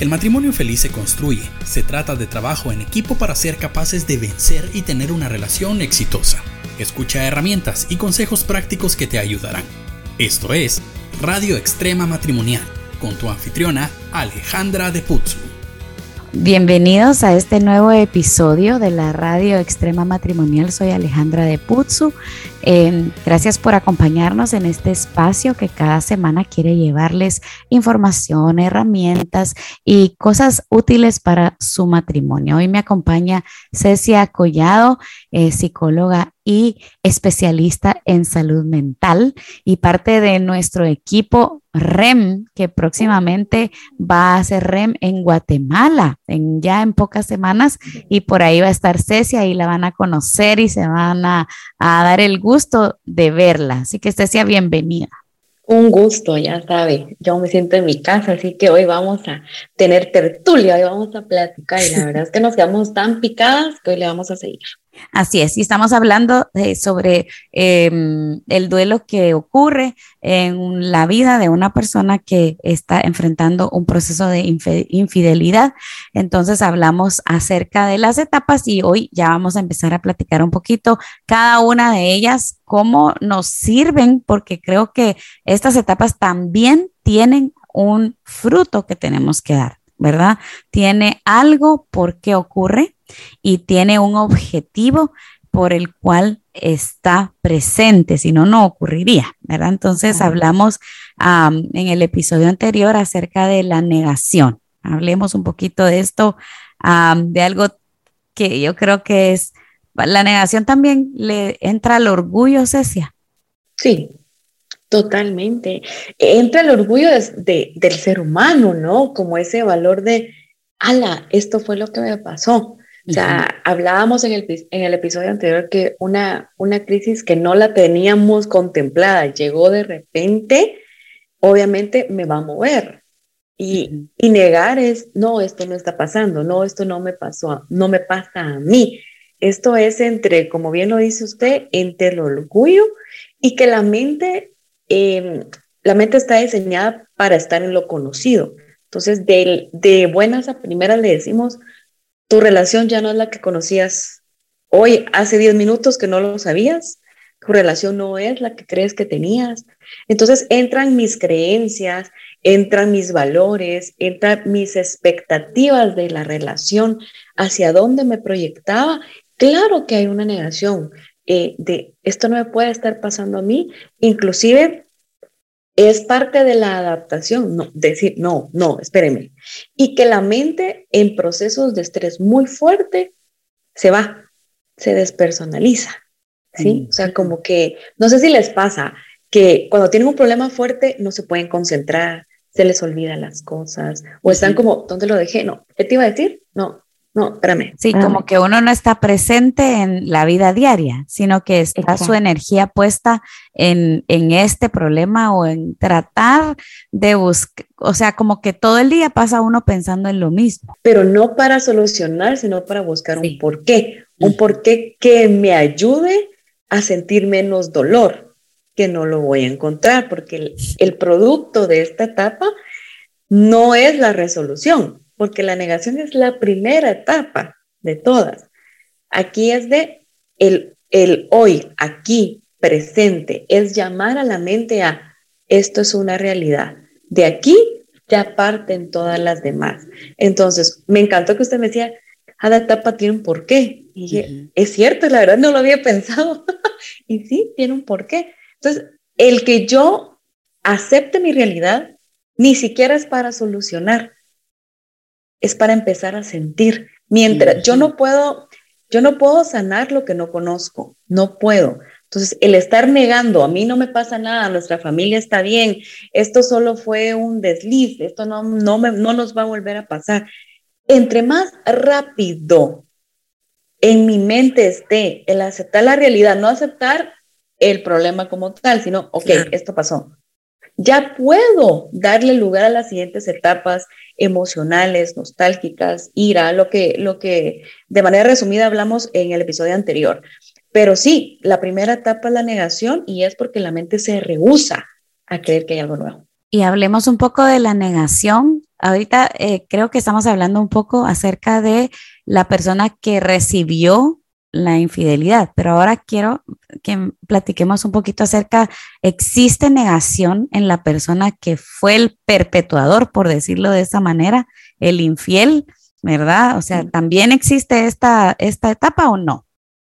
El matrimonio feliz se construye. Se trata de trabajo en equipo para ser capaces de vencer y tener una relación exitosa. Escucha herramientas y consejos prácticos que te ayudarán. Esto es Radio Extrema Matrimonial con tu anfitriona Alejandra de Putzu. Bienvenidos a este nuevo episodio de la Radio Extrema Matrimonial. Soy Alejandra de Putzu. Eh, gracias por acompañarnos en este espacio que cada semana quiere llevarles información, herramientas y cosas útiles para su matrimonio. Hoy me acompaña Cecia Collado, eh, psicóloga y especialista en salud mental y parte de nuestro equipo REM, que próximamente va a ser REM en Guatemala, en, ya en pocas semanas, y por ahí va a estar Cecia y la van a conocer y se van a dar el gusto de verla. Así que Cecia, bienvenida. Un gusto, ya sabe, yo me siento en mi casa, así que hoy vamos a tener tertulia, hoy vamos a platicar y la verdad es que nos quedamos tan picadas que hoy le vamos a seguir. Así es, y estamos hablando de, sobre em, el duelo que ocurre en la vida de una persona que está enfrentando un proceso de infidelidad. Entonces hablamos acerca de las etapas y hoy ya vamos a empezar a platicar un poquito cada una de ellas, cómo nos sirven, porque creo que estas etapas también tienen un fruto que tenemos que dar, ¿verdad? Tiene algo por qué ocurre y tiene un objetivo por el cual está presente, si no, no ocurriría, ¿verdad? Entonces hablamos en el episodio anterior acerca de la negación. Hablemos un poquito de esto, de algo que yo creo que es, la negación también le entra al orgullo, Cecia. Sí, totalmente. Entra el orgullo del ser humano, ¿no? Como ese valor de, ala, esto fue lo que me pasó. O sea, hablábamos en el, en el episodio anterior que una, una crisis que no la teníamos contemplada, llegó de repente, obviamente me va a mover. Y, y, negar es, no, esto no está pasando, no, esto no me pasó, no me pasa a mí. Esto es entre, como bien lo dice usted, entre el orgullo y que la mente, em, la mente está diseñada para estar en lo conocido. Entonces, de, de buenas a primeras le decimos, tu relación ya no es la que conocías hoy, hace 10 minutos que no lo sabías. Tu relación no es la que crees que tenías. Entonces entran mis creencias, entran mis valores, entran mis expectativas de la relación, hacia dónde me proyectaba. Claro que hay una negación eh, de esto no me puede estar pasando a mí. Inclusive es parte de la adaptación, no, decir, no, no, espéreme. Y que la mente en procesos de estrés muy fuerte se va, se despersonaliza, ¿sí? O sea, como que, no sé si les pasa, que cuando tienen un problema fuerte no se pueden concentrar, se les olvidan las cosas, o están como, ¿dónde lo dejé? No, ¿qué te iba a decir? No, no, espérame. Sí, como que uno no está presente en la vida diaria, sino que está su energía puesta en, en, este problema o en tratar de buscar, o sea, como que todo el día pasa uno pensando en lo mismo. Pero no para solucionar, sino para buscar un porqué, un porqué que me ayude a sentir menos dolor, que no lo voy a encontrar, porque el, el producto de esta etapa no es la resolución, porque la negación es la primera etapa de todas. Aquí es de el, el hoy, aquí, presente, es llamar a la mente a esto es una realidad. De aquí ya parten todas las demás. Entonces, me encantó que usted me decía, cada etapa tiene un porqué. Y dije, es cierto, la verdad no lo había pensado. y sí, tiene un porqué. Entonces, el que yo acepte mi realidad ni siquiera es para solucionar, es para empezar a sentir. Mientras yo no puedo, yo no puedo sanar lo que no conozco, no puedo. Entonces, el estar negando, a mí no me pasa nada, nuestra familia está bien, esto solo fue un desliz, esto no, no, me, no nos va a volver a pasar. Entre más rápido en mi mente esté el aceptar la realidad, no aceptar el problema como tal, sino, ok, esto pasó. Ya puedo darle lugar a las siguientes etapas emocionales, nostálgicas, ira, lo que, lo que de manera resumida hablamos en el episodio anterior. Pero sí, la primera etapa es la negación y es porque la mente se rehúsa a creer que hay algo nuevo. Y hablemos un poco de la negación ahorita eh, creo que estamos hablando un poco acerca de la persona que recibió la infidelidad, pero ahora quiero que platiquemos un poquito acerca, ¿existe negación en la persona que fue el perpetuador, por decirlo de esa manera, el infiel, verdad? O sea, ¿también existe esta, esta etapa o no?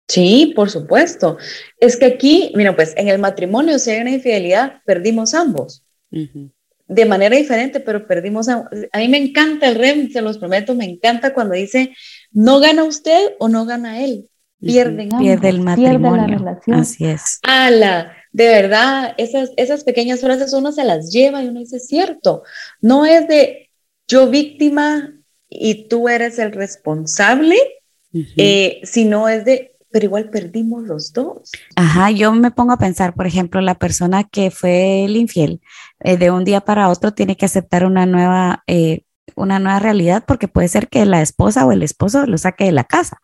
Sí, por supuesto. Es que aquí, mira, pues en el matrimonio, si hay una infidelidad, perdimos ambos. De manera diferente, pero perdimos ambos. A mí me encanta el REM, se los prometo, me encanta cuando dice, no gana usted o no gana él. Pierden ambos, pierde el matrimonio. la relación. Así es. Ala, de verdad, esas, esas pequeñas frases uno se las lleva y uno dice, cierto, no es de yo víctima y tú eres el responsable, eh, sino es de pero igual perdimos los dos. Ajá, yo me pongo a pensar, por ejemplo, la persona que fue el infiel, eh, de un día para otro tiene que aceptar una nueva, eh, una nueva realidad porque puede ser que la esposa o el esposo lo saque de la casa.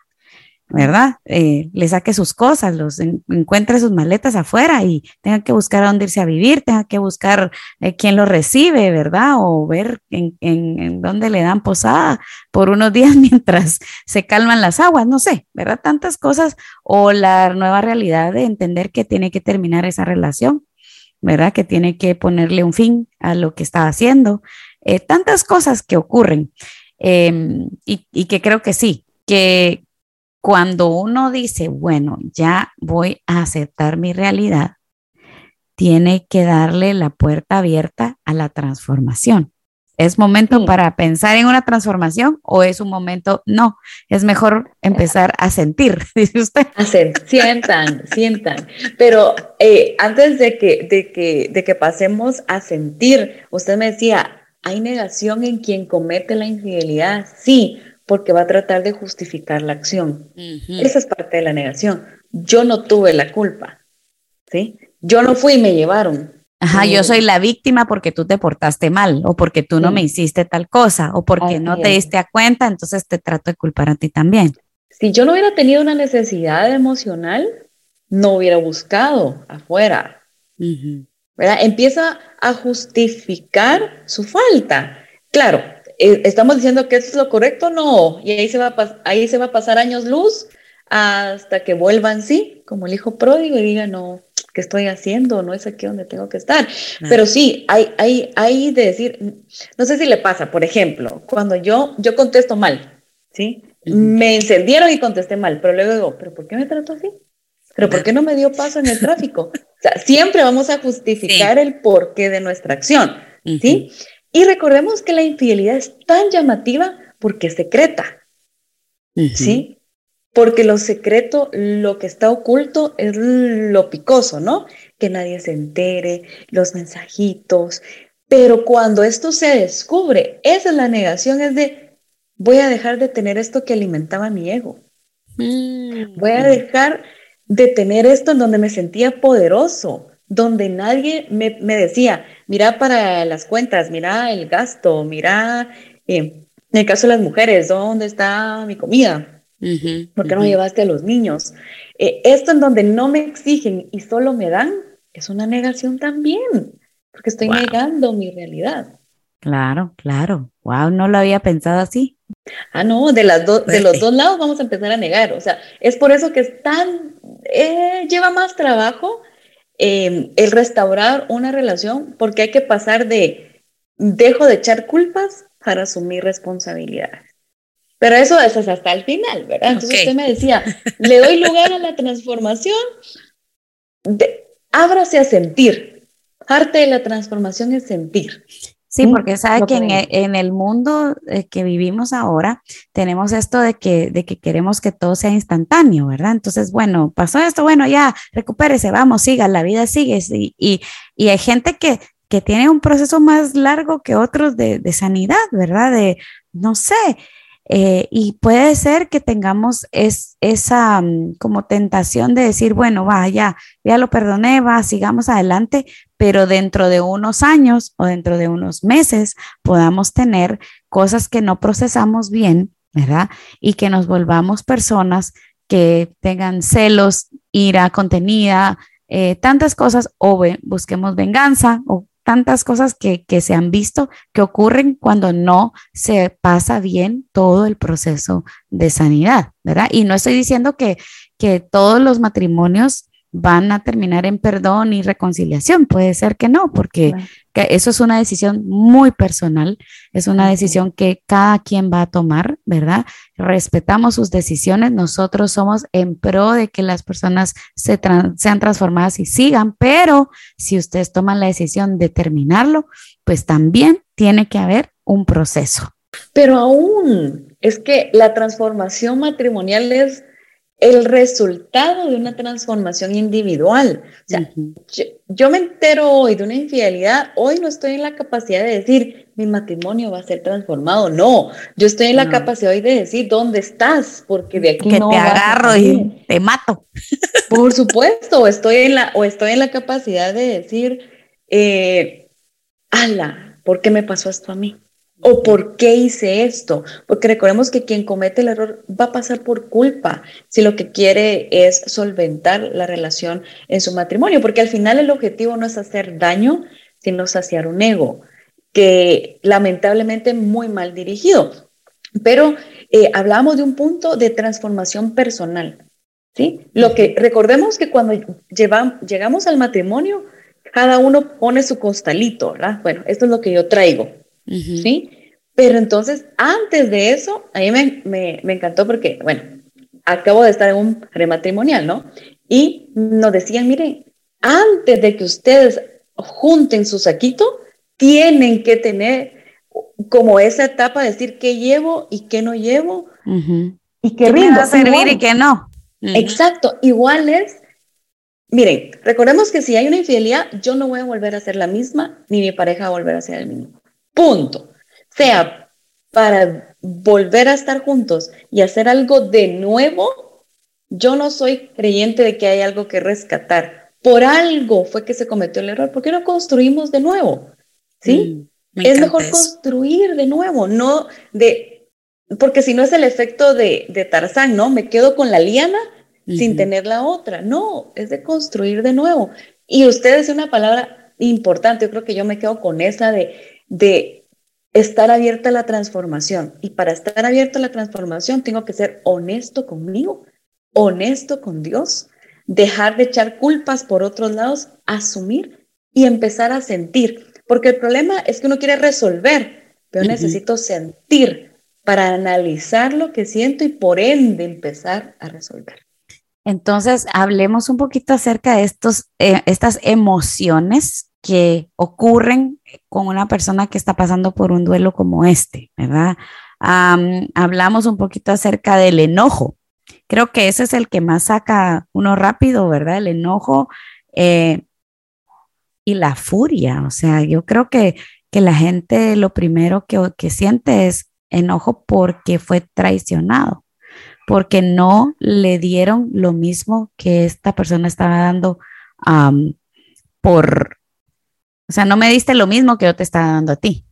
¿Verdad? Eh, le saque sus cosas, los encuentre sus maletas afuera y tenga que buscar a dónde irse a vivir, tenga que buscar eh, quién lo recibe, ¿verdad? O ver en, en, dónde le dan posada por unos días mientras se calman las aguas, no sé, ¿verdad? Tantas cosas o la nueva realidad de entender que tiene que terminar esa relación, ¿verdad? Que tiene que ponerle un fin a lo que está haciendo. Eh, tantas cosas que ocurren em, y, y que creo que sí, que, cuando uno dice, bueno, ya voy a aceptar mi realidad, tiene que darle la puerta abierta a la transformación. ¿Es momento para pensar en una transformación o es un momento, no, es mejor empezar a sentir, dice usted? sientan, sientan. Pero eh, antes de que, de, que, de que pasemos a sentir, usted me decía, ¿hay negación en quien comete la infidelidad? Sí, porque va a tratar de justificar la acción. Esa es parte de la negación. Yo no tuve la culpa, ¿sí? Yo no fui y me llevaron. Ajá, yo soy la víctima porque tú te portaste mal o porque tú no me hiciste tal cosa o porque no te diste a cuenta, entonces te trato de culpar a ti también. Si yo no hubiera tenido una necesidad emocional, no hubiera buscado afuera. ¿verdad? Empieza a justificar su falta. Claro, estamos diciendo que es lo correcto, no, y ahí se va a, ahí se va a pasar años luz hasta que vuelvan sí, como el hijo pródigo y diga, no, ¿qué estoy haciendo? No es aquí donde tengo que estar. Pero sí, hay, hay, hay de decir, no sé si le pasa, por ejemplo, cuando yo, yo contesto mal, ¿sí? Me encendieron y contesté mal, pero luego digo, ¿pero por qué me trato así? ¿Pero por qué no me dio paso en el tráfico? O sea, siempre vamos a justificar el porqué de nuestra acción, ¿sí? Y recordemos que la infidelidad es tan llamativa porque es secreta. ¿Sí? Porque lo secreto, lo que está oculto es lo picoso, ¿no? Que nadie se entere, los mensajitos. Pero cuando esto se descubre, esa es la negación, es de, voy a dejar de tener esto que alimentaba mi ego. Mm. Voy a dejar de tener esto en donde me sentía poderoso, donde nadie me, decía, mira para las cuentas, mira el gasto, mira, eh, en el caso de las mujeres, ¿dónde está mi comida? ¿Por qué no llevaste a los niños? Eh, esto en donde no me exigen y solo me dan, es una negación también, porque estoy negando mi realidad. Claro, claro. Wow, no lo había pensado así. Ah, no, de, las de los dos lados vamos a empezar a negar. O sea, es por eso que es tan, eh, lleva más trabajo Em, el restaurar una relación porque hay que pasar de dejo de echar culpas para asumir responsabilidades. Pero eso, es hasta el final, ¿verdad? Entonces usted me decía, le doy lugar a la transformación, de, ábrase a sentir. Parte de la transformación es sentir. Sí, porque sabe que e, en, el mundo eh, que vivimos ahora tenemos esto de que, de que queremos que todo sea instantáneo, ¿verdad? Entonces, bueno, pasó esto, bueno, ya, recupérese, vamos, siga, la vida sigue. Y, y, y hay gente que, que tiene un proceso más largo que otros de, de sanidad, ¿verdad? De, no sé, eh, y puede ser que tengamos es, esa mm, como tentación de decir, bueno, va, ya, ya lo perdoné, va, sigamos adelante, pero dentro de unos años o dentro de unos meses podamos tener cosas que no procesamos bien, ¿verdad? Y que nos volvamos personas que tengan celos, ira contenida, eh, tantas cosas, o busquemos venganza, o tantas cosas que, que, se han visto que ocurren cuando no se pasa bien todo el proceso de sanidad, ¿verdad? Y no estoy diciendo que, que todos los matrimonios van a terminar en perdón y reconciliación. Puede ser que no, porque eso es una decisión muy personal, es una decisión que cada quien va a tomar, ¿verdad? Respetamos sus decisiones, nosotros somos en pro de que las personas se sean transformadas y sigan, pero si ustedes toman la decisión de terminarlo, pues también tiene que haber un proceso. Pero aún es que la transformación matrimonial es el resultado de una transformación individual. O sea, yo, me entero hoy de una infidelidad, hoy no estoy en la capacidad de decir, mi matrimonio va a ser transformado. No, yo estoy en la capacidad hoy de decir, ¿dónde estás? Porque de aquí que te agarro y te mato. Por supuesto, o estoy en la, o estoy en la capacidad de decir, eh, ala, ¿por qué me pasó esto a mí? ¿O por qué hice esto? Porque recordemos que quien comete el error va a pasar por culpa si lo que quiere es solventar la relación en su matrimonio, porque al final el objetivo no es hacer daño, sino saciar un ego, que lamentablemente muy mal dirigido. Pero eh, hablamos de un punto de transformación personal. ¿sí? Lo que recordemos que cuando llegamos al matrimonio, cada uno pone su costalito, ¿verdad? Bueno, esto es lo que yo traigo ¿sí? Pero entonces, antes de eso, a mí me, me, me, encantó porque, bueno, acabo de estar en un prematrimonial, ¿no? Y nos decían, miren, antes de que ustedes junten su saquito, tienen que tener como esa etapa de decir qué llevo y qué no llevo y qué rindo. servir y qué no. Exacto, igual es, miren, recordemos que si hay una infidelidad, yo no voy a volver a ser la misma, ni mi pareja va a volver a ser el mismo. Punto. Sea para volver a estar juntos y hacer algo de nuevo, yo no soy creyente de que hay algo que rescatar. Por algo fue que se cometió el error. ¿Por qué no construimos de nuevo? ¿Sí? Mm, es mejor construir de nuevo, no de, porque si no es el efecto de, de Tarzán, ¿no? Me quedo con la liana sin tener la otra. No, es de construir de nuevo. Y usted es una palabra importante, yo creo que yo me quedo con esa de de estar abierta a la transformación. Y para estar abierta a la transformación tengo que ser honesto conmigo, honesto con Dios, dejar de echar culpas por otros lados, asumir y empezar a sentir. Porque el problema es que uno quiere resolver, pero necesito sentir para analizar lo que siento y por ende empezar a resolver. Entonces, hablemos un poquito acerca de estos, eh, estas emociones que ocurren con una persona que está pasando por un duelo como este, ¿verdad? hablamos un poquito acerca del enojo. Creo que ese es el que más saca uno rápido, ¿verdad? El enojo eh, y la furia. O sea, yo creo que, que la gente lo primero que, que siente es enojo porque fue traicionado, porque no le dieron lo mismo que esta persona estaba dando por, o sea, no me diste lo mismo que yo te estaba dando a ti.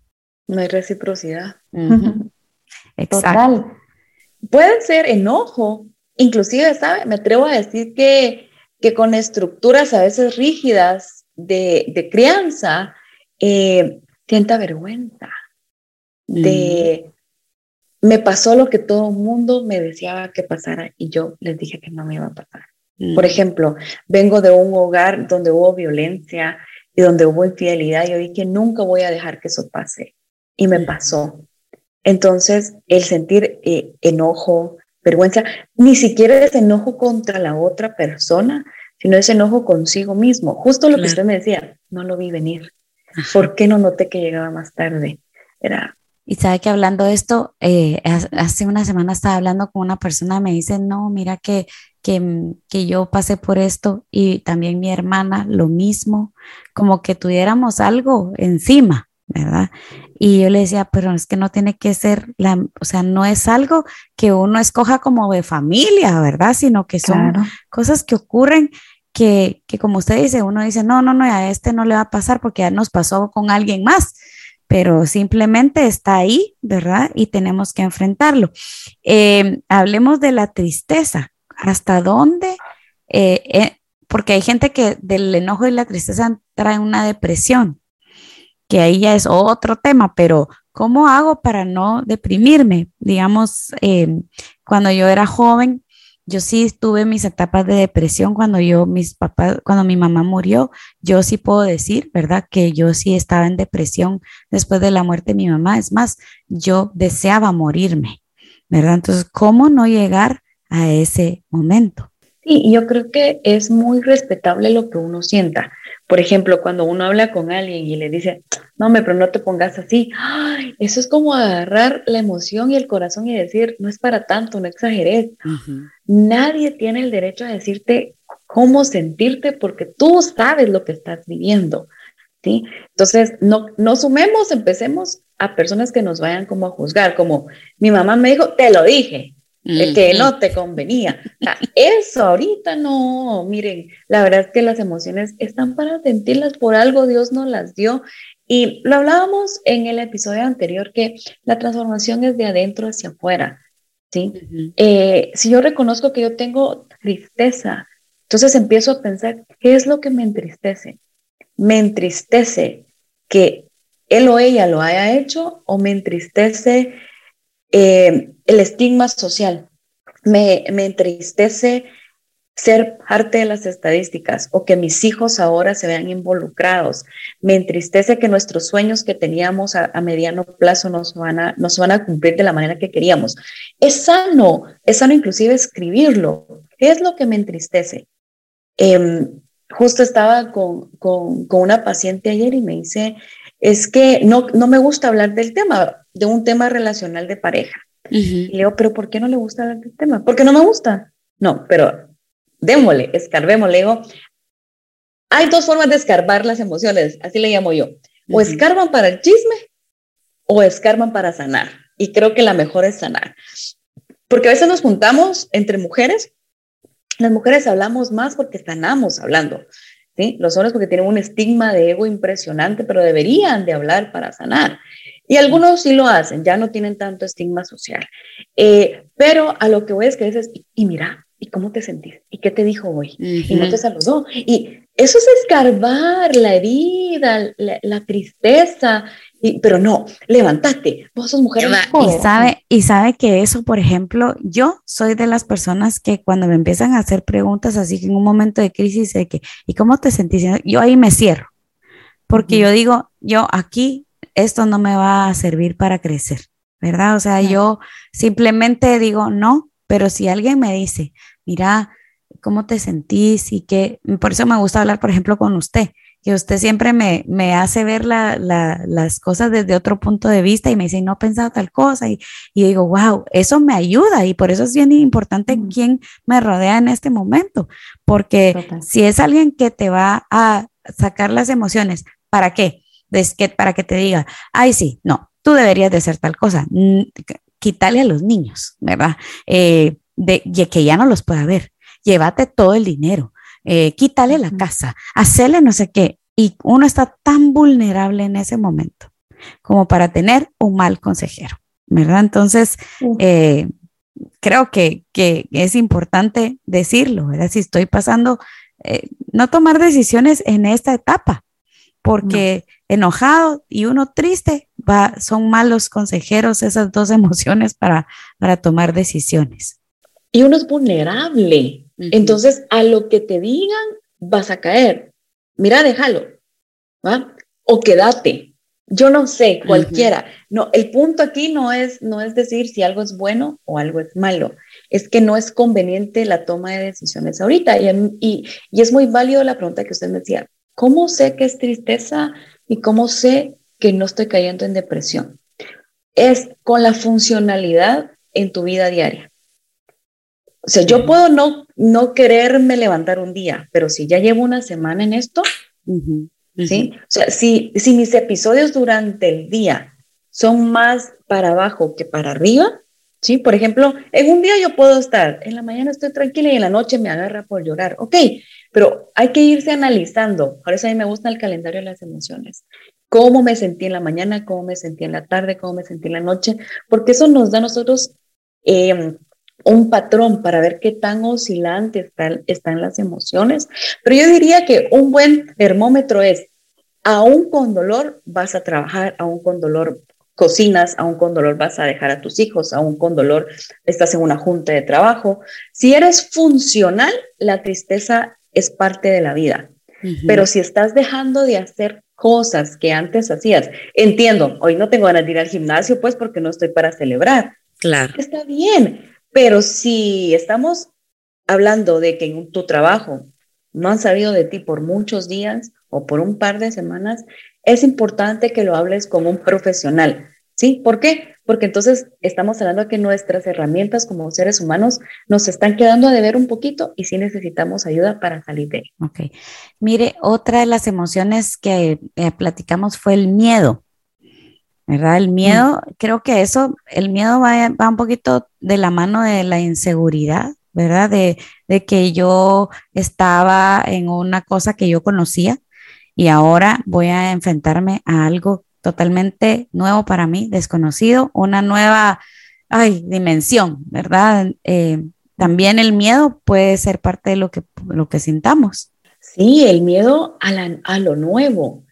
No hay reciprocidad. Exacto. Puede ser enojo, inclusive, ¿sabe? Me atrevo a decir que, que con estructuras a veces rígidas de, crianza, eh, sienta vergüenza de me pasó lo que todo el mundo me deseaba que pasara y yo les dije que no me iba a pasar. Por ejemplo, vengo de un hogar donde hubo violencia, y donde hubo infidelidad, yo dije, nunca voy a dejar que eso pase. Y me pasó. Entonces, el sentir eh, enojo, vergüenza, ni siquiera es enojo contra la otra persona, sino es enojo consigo mismo. Justo lo que usted me decía, no lo vi venir. ¿Por qué no noté que llegaba más tarde? Era... Y sabe que hablando de esto, eh, hace una semana estaba hablando con una persona, me dice, no, mira que que, yo pasé por esto y también mi hermana lo mismo, como que tuviéramos algo encima, ¿verdad? Y yo le decía, pero es que no tiene que ser, la, o sea, no es algo que uno escoja como de familia, ¿verdad? Sino que son cosas que ocurren que, que, como usted dice, uno dice, no, no, no, a este no le va a pasar porque ya nos pasó con alguien más, pero simplemente está ahí, ¿verdad? Y tenemos que enfrentarlo. Eh, hablemos de la tristeza hasta dónde, eh, eh, porque hay gente que del enojo y la tristeza trae una depresión. que ahí ya es otro tema, pero ¿cómo hago para no deprimirme? Digamos, em, cuando yo era joven, yo sí tuve mis etapas de depresión cuando yo, mis papás, cuando mi mamá murió, yo sí puedo decir, ¿verdad? Que yo sí estaba en depresión después de la muerte de mi mamá. Es más, yo deseaba morirme, ¿verdad? Entonces, ¿cómo no llegar a ese momento? Sí, yo creo que es muy respetable lo que uno sienta. Por ejemplo, cuando uno habla con alguien y le dice, no, me, pero no te pongas así, eso es como agarrar la emoción y el corazón y decir, no es para tanto, no exageres. Nadie tiene el derecho a decirte cómo sentirte porque tú sabes lo que estás viviendo. ¿sí? Entonces, no, no sumemos, empecemos a personas que nos vayan como a juzgar, como mi mamá me dijo, te lo dije, que no te convenía. eso ahorita no, miren, la verdad es que las emociones están para sentirlas por algo, Dios nos las dio. Y lo hablábamos en el episodio anterior, que la transformación es de adentro hacia afuera. ¿sí? Eh, si yo reconozco que yo tengo tristeza, entonces empiezo a pensar, ¿qué es lo que me entristece? ¿Me entristece que él o ella lo haya hecho o me entristece eh, el estigma social? Me, me entristece ser parte de las estadísticas o que mis hijos ahora se vean involucrados. Me entristece que nuestros sueños que teníamos a, mediano plazo no se, van a, van a cumplir de la manera que queríamos. Es sano, es sano inclusive escribirlo. ¿Qué es lo que me entristece? Em, justo estaba con, con, con, una paciente ayer y me dice, es que no, no me gusta hablar del tema, de un tema relacional de pareja. Y le digo, pero ¿por qué no le gusta hablar del tema? Porque no me gusta. No, pero démosle, escarbémosle. Digo, hay dos formas de escarbar las emociones, así le llamo yo. O escarban para el chisme o escarban para sanar. Y creo que la mejor es sanar. Porque a veces nos juntamos entre mujeres. Las mujeres hablamos más porque sanamos hablando. ¿sí? Los hombres porque tienen un estigma de ego impresionante, pero deberían de hablar para sanar. Y algunos sí lo hacen, ya no tienen tanto estigma social. Eh, pero a lo que voy es que dices, y mira, ¿Y cómo te sentís? ¿Y qué te dijo hoy? Y no te saludó. Y eso es escarbar la herida, la, tristeza. Y, pero no, levántate, vos sos mujer. Y sabe, y sabe que eso, por ejemplo, yo soy de las personas que cuando me empiezan a hacer preguntas así en un momento de crisis de que, ¿y cómo te sentís? Yo ahí me cierro, porque yo digo, yo aquí, esto no me va a servir para crecer, ¿verdad? O sea, yo simplemente digo, no, pero si alguien me dice, mira, ¿cómo te sentís? Y que, por eso me gusta hablar, por ejemplo, con usted, que usted siempre me, me hace ver las cosas desde otro punto de vista y me dice, no he pensado tal cosa. Y, y digo, wow, eso me ayuda y por eso es bien importante quién me rodea en este momento, porque si es alguien que te va a sacar las emociones, ¿para qué? Es que, para que te diga, ay, sí, no, tú deberías de hacer tal cosa. Quítale a los niños, ¿verdad? Eh, de, que ya no los pueda ver. Llévate todo el dinero, eh, quítale la casa, hacele no sé qué. Y uno está tan vulnerable en ese momento como para tener un mal consejero, ¿verdad? Entonces, eh, creo que, que, es importante decirlo, ¿verdad? Si estoy pasando, eh, no tomar decisiones en esta etapa, porque enojado y uno triste va, son malos consejeros esas dos emociones para, para tomar decisiones y uno es vulnerable. Entonces, a lo que te digan, vas a caer. Mira, déjalo, ¿va? O quédate. Yo no sé, cualquiera. No, el punto aquí no es, no es decir si algo es bueno o algo es malo. Es que no es conveniente la toma de decisiones ahorita. Y, y, y es muy válido la pregunta que usted me decía. ¿Cómo sé que es tristeza y cómo sé que no estoy cayendo en depresión? Es con la funcionalidad en tu vida diaria. O sea, yo puedo no, no quererme levantar un día, pero si ya llevo una semana en esto, ¿sí? O sea, si, si mis episodios durante el día son más para abajo que para arriba, ¿sí? Por ejemplo, en un día yo puedo estar, en la mañana estoy tranquila y en la noche me agarra por llorar, ok, pero hay que irse analizando. Por eso a mí me gusta el calendario de las emociones. Cómo me sentí en la mañana, cómo me sentí en la tarde, cómo me sentí en la noche, porque eso nos da a nosotros eh, un patrón para ver qué tan oscilante están, están las emociones. Pero yo diría que un buen termómetro es aún con dolor vas a trabajar, aún con dolor cocinas, aún con dolor vas a dejar a tus hijos, aún con dolor estás en una junta de trabajo. Si eres funcional, la tristeza es parte de la vida. Pero si estás dejando de hacer cosas que antes hacías, entiendo, hoy no tengo ganas de ir al gimnasio, pues porque no estoy para celebrar. Claro. Está bien, pero si estamos hablando de que en tu trabajo no han sabido de ti por muchos días o por un par de semanas, es importante que lo hables con un profesional. ¿Sí? ¿Por qué? Porque entonces estamos hablando de que nuestras herramientas como seres humanos nos están quedando a deber un poquito y sí necesitamos ayuda para salir de ahí. Ok. Mire, otra de las emociones que eh, platicamos fue el miedo. ¿Verdad? El miedo, mm. creo que eso, el miedo va, va, un poquito de la mano de la inseguridad, ¿verdad? De, de que yo estaba en una cosa que yo conocía y ahora voy a enfrentarme a algo totalmente nuevo para mí, desconocido, una nueva ay, dimensión, ¿verdad? Eh, también el miedo puede ser parte de lo que, lo que sintamos. Sí, el miedo a, a lo nuevo.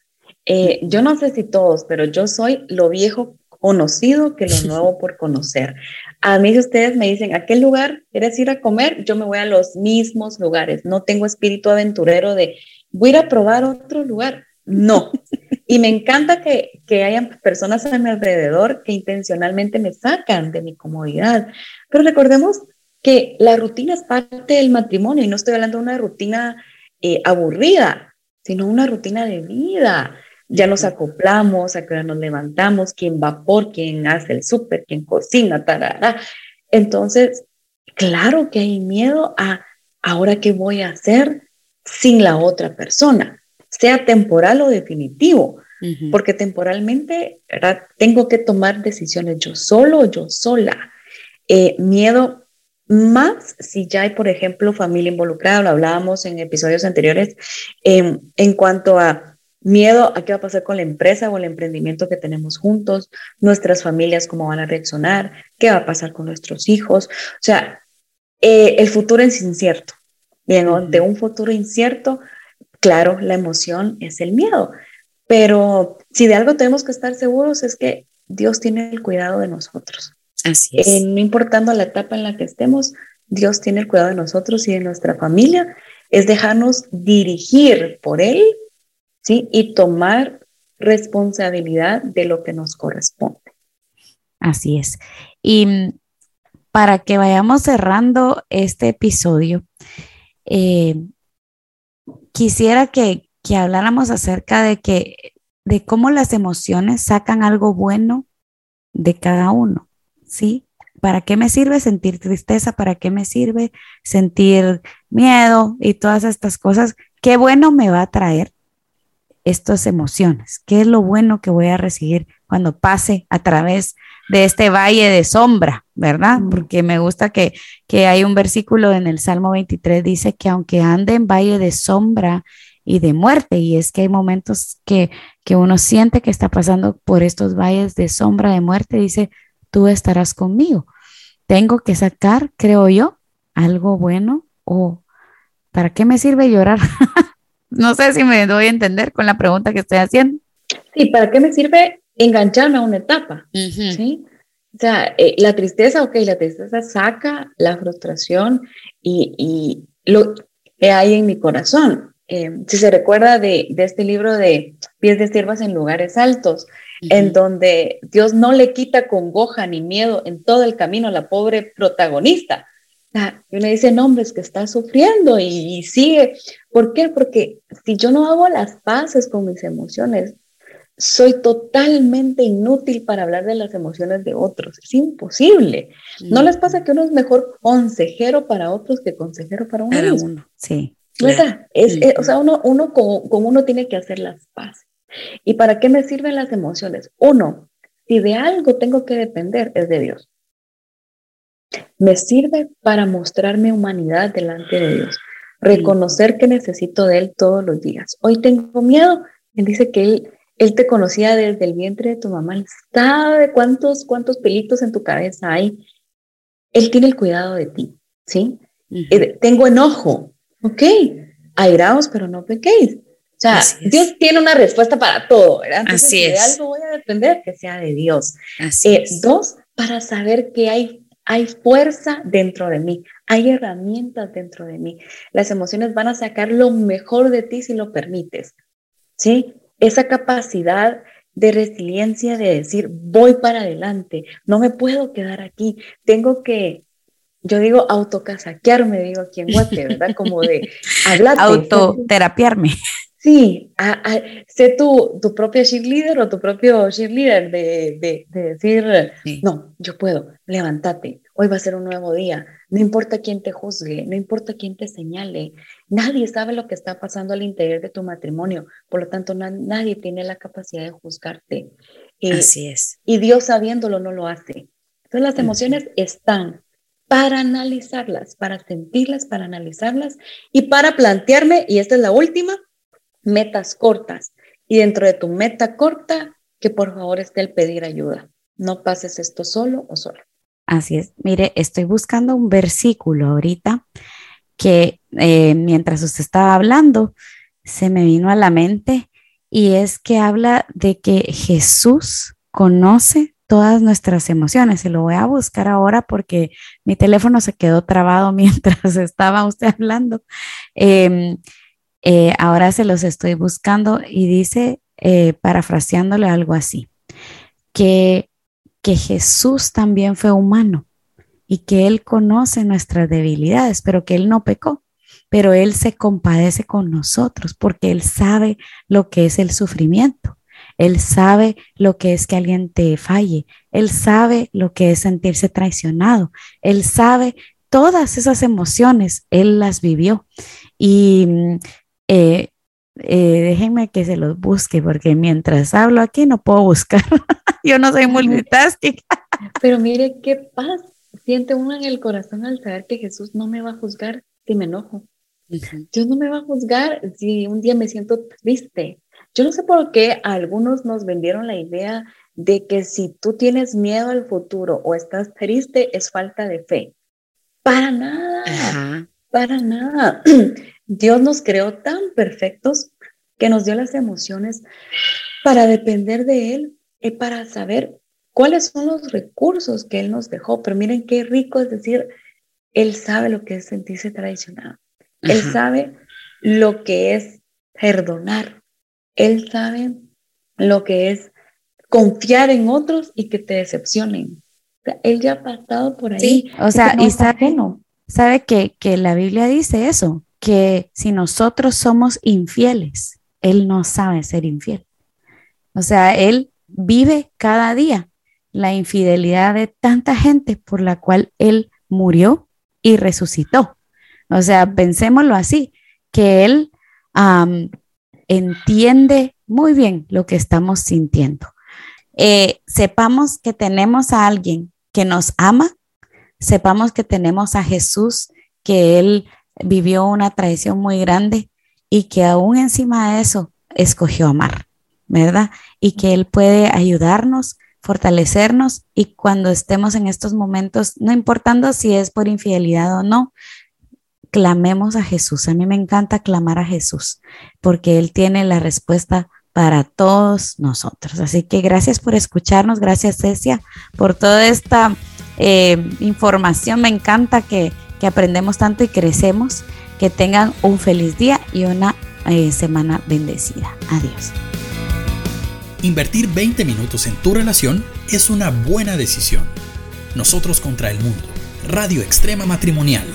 Eh, yo no sé si todos, pero yo soy lo viejo conocido que lo nuevo por conocer. A mí si ustedes me dicen, ¿a qué lugar quieres ir a comer? Yo me voy a los mismos lugares. No tengo espíritu aventurero de voy a ir a probar otro lugar. No. Y me encanta que, que hayan personas a mi alrededor que intencionalmente me sacan de mi comodidad. Pero recordemos que la rutina es parte del matrimonio y no estoy hablando de una rutina eh, aburrida, sino una rutina de vida. Ya nos acoplamos, a que nos levantamos, quién va por, quién hace el súper, quién cocina, tarara. Entonces, claro que hay miedo a ahora qué voy a hacer sin la otra persona, sea temporal o definitivo, porque temporalmente tengo que tomar decisiones yo solo o yo sola. Eh, miedo más si ya hay, por ejemplo, familia involucrada, lo hablábamos en episodios anteriores, em, en cuanto a miedo a qué va a pasar con la empresa o el emprendimiento que tenemos juntos, nuestras familias, cómo van a reaccionar, qué va a pasar con nuestros hijos. O sea, eh, el futuro es incierto. Bien, de un futuro incierto, claro, la emoción es el miedo, pero si de algo tenemos que estar seguros es que Dios tiene el cuidado de nosotros. Así es. Eh, no importando la etapa en la que estemos, Dios tiene el cuidado de nosotros y de nuestra familia. Es dejarnos dirigir por Él, ¿sí? Y tomar responsabilidad de lo que nos corresponde. Así es. Y mm, para que vayamos cerrando este episodio, eh, quisiera que, que habláramos acerca de que de cómo las emociones sacan algo bueno de cada uno, ¿sí? ¿Para qué me sirve sentir tristeza? ¿Para qué me sirve sentir miedo y todas estas cosas? ¿Qué bueno me va a traer estas emociones? ¿Qué es lo bueno que voy a recibir cuando pase a través de este valle de sombra, ¿verdad? Porque me gusta que, que hay un versículo en el Salmo 23, dice que aunque ande en valle de sombra y de muerte, y es que hay momentos que, que uno siente que está pasando por estos valles de sombra de muerte, dice, tú estarás conmigo. Tengo que sacar, creo yo, algo bueno o ¿para qué me sirve llorar? no sé si me doy a entender con la pregunta que estoy haciendo. Sí, ¿para qué me sirve engancharme a una etapa, ¿sí? O sea, eh, la tristeza, ok, la tristeza saca la frustración y, y lo que hay en mi corazón. Eh, si se recuerda de, de, este libro de Pies de siervas en lugares altos, en donde Dios no le quita congoja ni miedo en todo el camino a la pobre protagonista. Y uno dice, no, hombre, es que está sufriendo y, y sigue. ¿Por qué? Porque si yo no hago las paces con mis emociones, soy totalmente inútil para hablar de las emociones de otros. Es imposible. ¿No les pasa que uno es mejor consejero para otros que consejero para uno mismo? Sí. O sea, es, o sea uno, uno con, con, uno tiene que hacer las paces. ¿Y para qué me sirven las emociones? Uno, si de algo tengo que depender, es de Dios. Me sirve para mostrarme humanidad delante de Dios, reconocer que necesito de Él todos los días. Hoy tengo miedo, Él dice que Él él te conocía desde el vientre de tu mamá, Él sabe cuántos, cuántos pelitos en tu cabeza hay. Él tiene el cuidado de ti, ¿sí? Eh, tengo enojo, ok, airaos, pero no pequéis. O sea, Dios tiene una respuesta para todo, ¿verdad? Entonces, Así si de algo voy a depender, que sea de Dios. Así eh, Dos, para saber que hay, hay fuerza dentro de mí, hay herramientas dentro de mí. Las emociones van a sacar lo mejor de ti si lo permites, ¿sí? Esa capacidad de resiliencia de decir, voy para adelante, no me puedo quedar aquí, tengo que yo digo autocasaquearme, digo aquí en Guate, ¿verdad? Como de hablar. Autoterapiarme. Sí, sé tu, tu propia cheerleader o tu propio cheerleader de, de, de decir, no, yo puedo, levántate, hoy va a ser un nuevo día, no importa quién te juzgue, no importa quién te señale, nadie sabe lo que está pasando al interior de tu matrimonio, por lo tanto nadie tiene la capacidad de juzgarte. Eh, Así es. Y Dios sabiéndolo no lo hace. Entonces las emociones están, para analizarlas, para sentirlas, para analizarlas y para plantearme, y esta es la última, metas cortas. Y dentro de tu meta corta, que por favor esté el pedir ayuda. No pases esto solo o solo. Así es. Mire, estoy buscando un versículo ahorita que eh, mientras usted estaba hablando, se me vino a la mente y es que habla de que Jesús conoce todas nuestras emociones. Se lo voy a buscar ahora porque mi teléfono se quedó trabado mientras estaba usted hablando. Em, eh, ahora se los estoy buscando y dice, eh, parafraseándole algo así, que, que Jesús también fue humano y que Él conoce nuestras debilidades, pero que Él no pecó, pero Él se compadece con nosotros porque Él sabe lo que es el sufrimiento. Él sabe lo que es que alguien te falle. Él sabe lo que es sentirse traicionado. Él sabe todas esas emociones. Él las vivió. Y mm, eh, eh, déjenme que se los busque porque mientras hablo aquí no puedo buscar. Yo no soy multitasking. Pero mire qué paz siente uno en el corazón al saber que Jesús no me va a juzgar si me enojo. Dios no me va a juzgar si un día me siento triste. Yo no sé por qué algunos nos vendieron la idea de que si tú tienes miedo al futuro o estás triste es falta de fe. Para nada, para nada. Dios nos creó tan perfectos que nos dio las emociones para depender de Él y para saber cuáles son los recursos que Él nos dejó. Pero miren qué rico es decir, Él sabe lo que es sentirse traicionado. Él sabe lo que es perdonar. Él sabe lo que es confiar en otros y que te decepcionen. él ya ha pasado por ahí. o sea, y sabe, sabe que, que la Biblia dice eso, que si nosotros somos infieles, Él no sabe ser infiel. O sea, Él vive cada día la infidelidad de tanta gente por la cual Él murió y resucitó. O sea, pensémoslo así, que Él entiende muy bien lo que estamos sintiendo. Eh, sepamos que tenemos a alguien que nos ama, sepamos que tenemos a Jesús, que Él vivió una traición muy grande y que aún encima de eso escogió amar, ¿verdad? Y que Él puede ayudarnos, fortalecernos y cuando estemos en estos momentos, no importando si es por infidelidad o no, clamemos a Jesús. A mí me encanta clamar a Jesús porque Él tiene la respuesta para todos nosotros. Así que gracias por escucharnos, gracias Cecia por toda esta eh, información. Me encanta que, aprendemos tanto y crecemos. Que tengan un feliz día y una eh, semana bendecida. Adiós. Invertir 20 minutos en tu relación es una buena decisión. Nosotros contra el mundo. Radio Extrema Matrimonial